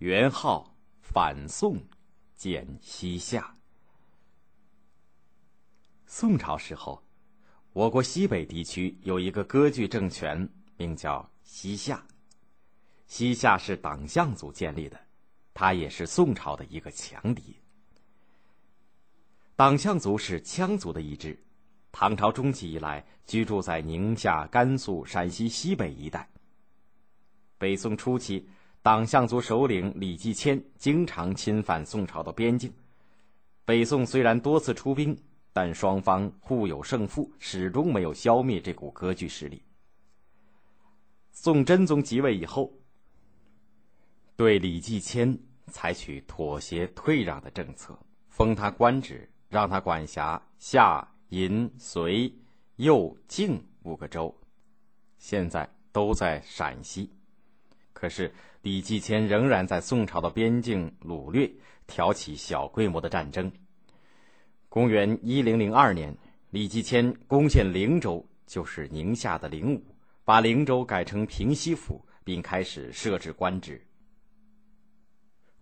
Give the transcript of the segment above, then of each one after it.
元昊反宋，建西夏。宋朝时候，我国西北地区有一个割据政权，名叫西夏。西夏是党项族建立的，它也是宋朝的一个强敌。党项族是羌族的一支，唐朝中期以来居住在宁夏、甘肃、陕西西北一带。北宋初期。党项族首领李继迁经常侵犯宋朝的边境，北宋虽然多次出兵，但双方互有胜负，始终没有消灭这股割据势力。宋真宗即位以后，对李继迁采取妥协退让的政策，封他官职，让他管辖夏、银、隋、右、晋五个州，现在都在陕西。可是。李继迁仍然在宋朝的边境掳掠，挑起小规模的战争。公元一零零二年，李继迁攻陷灵州，就是宁夏的灵武，把灵州改成平西府，并开始设置官职。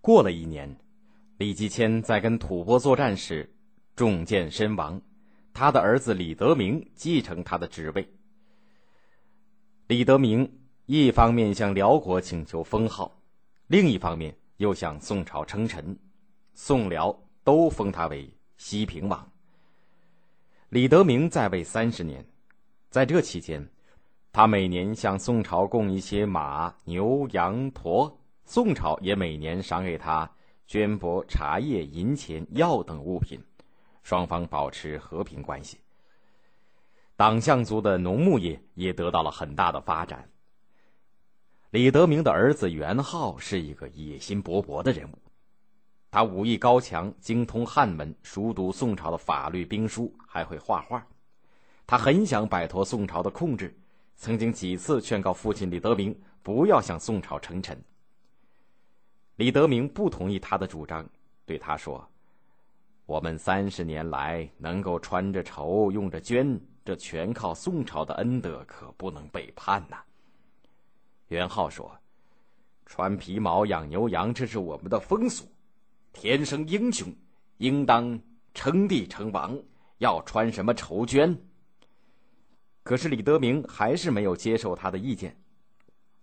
过了一年，李继迁在跟吐蕃作战时中箭身亡，他的儿子李德明继承他的职位。李德明。一方面向辽国请求封号，另一方面又向宋朝称臣，宋辽都封他为西平王。李德明在位三十年，在这期间，他每年向宋朝供一些马、牛、羊、驼，宋朝也每年赏给他绢帛、茶叶、银钱、药等物品，双方保持和平关系。党项族的农牧业也得到了很大的发展。李德明的儿子元昊是一个野心勃勃的人物，他武艺高强，精通汉文，熟读宋朝的法律兵书，还会画画。他很想摆脱宋朝的控制，曾经几次劝告父亲李德明不要向宋朝称臣。李德明不同意他的主张，对他说：“我们三十年来能够穿着绸，用着绢，这全靠宋朝的恩德，可不能背叛呐。”元昊说：“穿皮毛、养牛羊，这是我们的风俗。天生英雄，应当称帝称王，要穿什么绸绢？”可是李德明还是没有接受他的意见。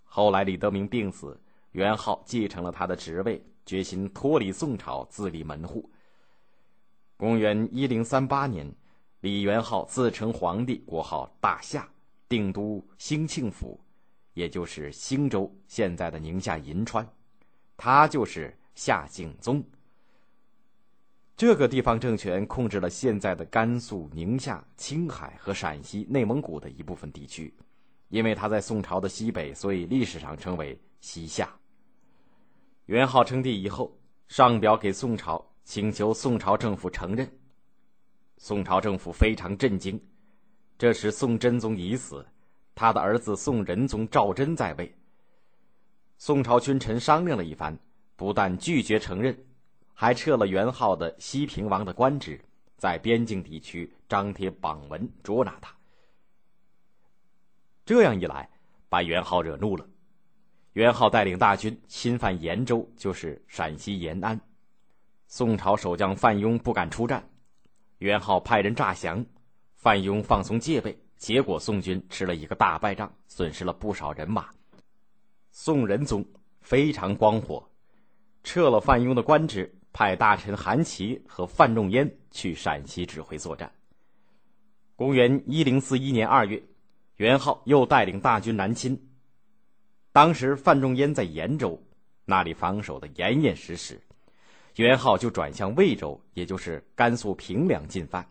后来李德明病死，元昊继承了他的职位，决心脱离宋朝，自立门户。公元一零三八年，李元昊自称皇帝，国号大夏，定都兴庆府。也就是兴州现在的宁夏银川，他就是夏景宗。这个地方政权控制了现在的甘肃、宁夏、青海和陕西、内蒙古的一部分地区。因为他在宋朝的西北，所以历史上称为西夏。元昊称帝以后，上表给宋朝，请求宋朝政府承认。宋朝政府非常震惊。这时宋真宗已死。他的儿子宋仁宗赵祯在位。宋朝君臣商量了一番，不但拒绝承认，还撤了元昊的西平王的官职，在边境地区张贴榜文捉拿他。这样一来，把元昊惹怒了。元昊带领大军侵犯延州，就是陕西延安。宋朝守将范雍不敢出战，元昊派人诈降，范雍放松戒备。结果，宋军吃了一个大败仗，损失了不少人马。宋仁宗非常光火，撤了范雍的官职，派大臣韩琦和范仲淹去陕西指挥作战。公元一零四一年二月，元昊又带领大军南侵。当时范仲淹在延州，那里防守的严严实实，元昊就转向魏州，也就是甘肃平凉进犯。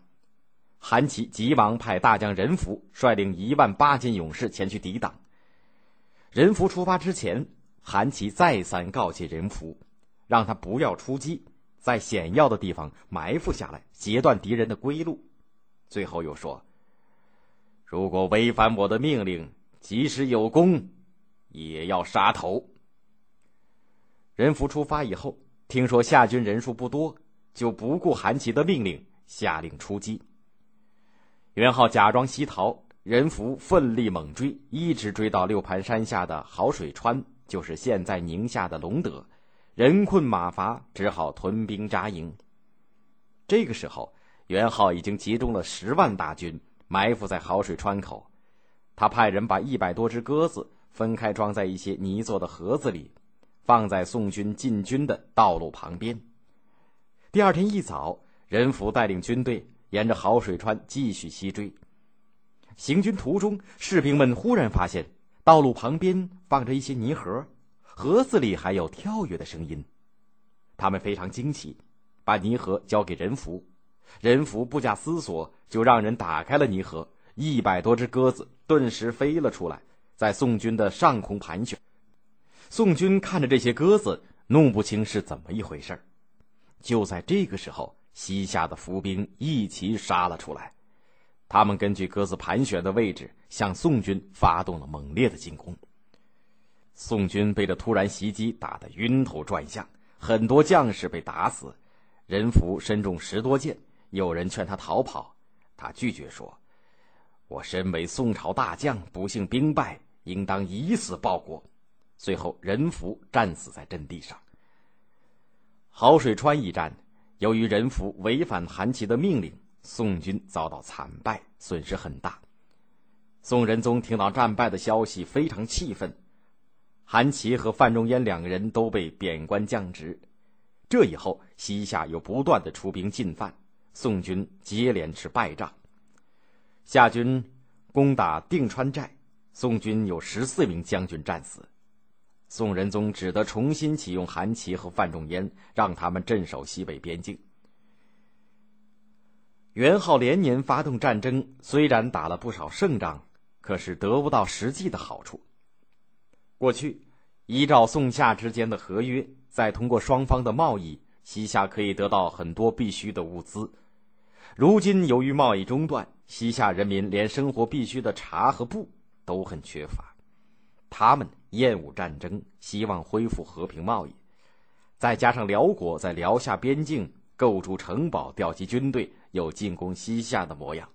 韩琦急忙派大将任福率领一万八千勇士前去抵挡。任福出发之前，韩琦再三告诫任福，让他不要出击，在险要的地方埋伏下来，截断敌人的归路。最后又说：“如果违反我的命令，即使有功，也要杀头。”任福出发以后，听说夏军人数不多，就不顾韩琦的命令，下令出击。元昊假装西逃，任福奋力猛追，一直追到六盘山下的好水川，就是现在宁夏的隆德，人困马乏，只好屯兵扎营。这个时候，元昊已经集中了十万大军，埋伏在好水川口。他派人把一百多只鸽子分开装在一些泥做的盒子里，放在宋军进军的道路旁边。第二天一早，任福带领军队沿着好水川继续西追。行军途中，士兵们忽然发现道路旁边放着一些泥盒。盒子里还有跳跃的声音，他们非常惊奇，把泥盒交给任福，任福不假思索就让人打开了泥盒，一百多只鸽子顿时飞了出来，在宋军的上空盘旋。宋军看着这些鸽子，弄不清是怎么一回事就在这个时候，西夏的伏兵一齐杀了出来，他们根据鸽子盘旋的位置，向宋军发动了猛烈的进攻。宋军被这突然袭击打得晕头转向，很多将士被打死，任福身中十多箭。有人劝他逃跑，他拒绝说：“我身为宋朝大将，不幸兵败，应当以死报国。”最后，任福战死在阵地上。好水川一战，由于人福违反韩琦的命令，宋军遭到惨败，损失很大。宋仁宗听到战败的消息，非常气愤。韩琦和范仲淹两个人都被贬官降职，这以后西夏又不断的出兵进犯，宋军接连吃败仗。夏军攻打定川寨，宋军有十四名将军战死，宋仁宗只得重新启用韩琦和范仲淹，让他们镇守西北边境。元昊连年发动战争，虽然打了不少胜仗，可是得不到实际的好处。过去，依照宋夏之间的合约，再通过双方的贸易，西夏可以得到很多必需的物资。如今由于贸易中断，西夏人民连生活必需的茶和布都很缺乏。他们厌恶战争，希望恢复和平贸易。再加上辽国在辽夏边境构筑城堡、调集军队，有进攻西夏的模样。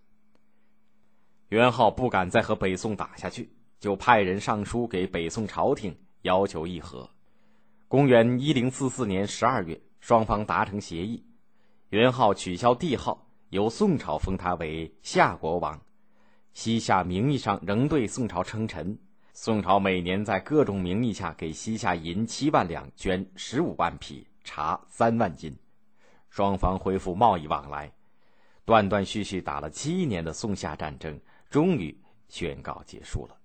元昊不敢再和北宋打下去。就派人上书给北宋朝廷，要求议和。公元一零四四年十二月，双方达成协议，元昊取消帝号，由宋朝封他为夏国王。西夏名义上仍对宋朝称臣。宋朝每年在各种名义下给西夏银七万两，绢十五万匹，茶三万斤。双方恢复贸易往来。断断续续打了七年的宋夏战争，终于宣告结束了。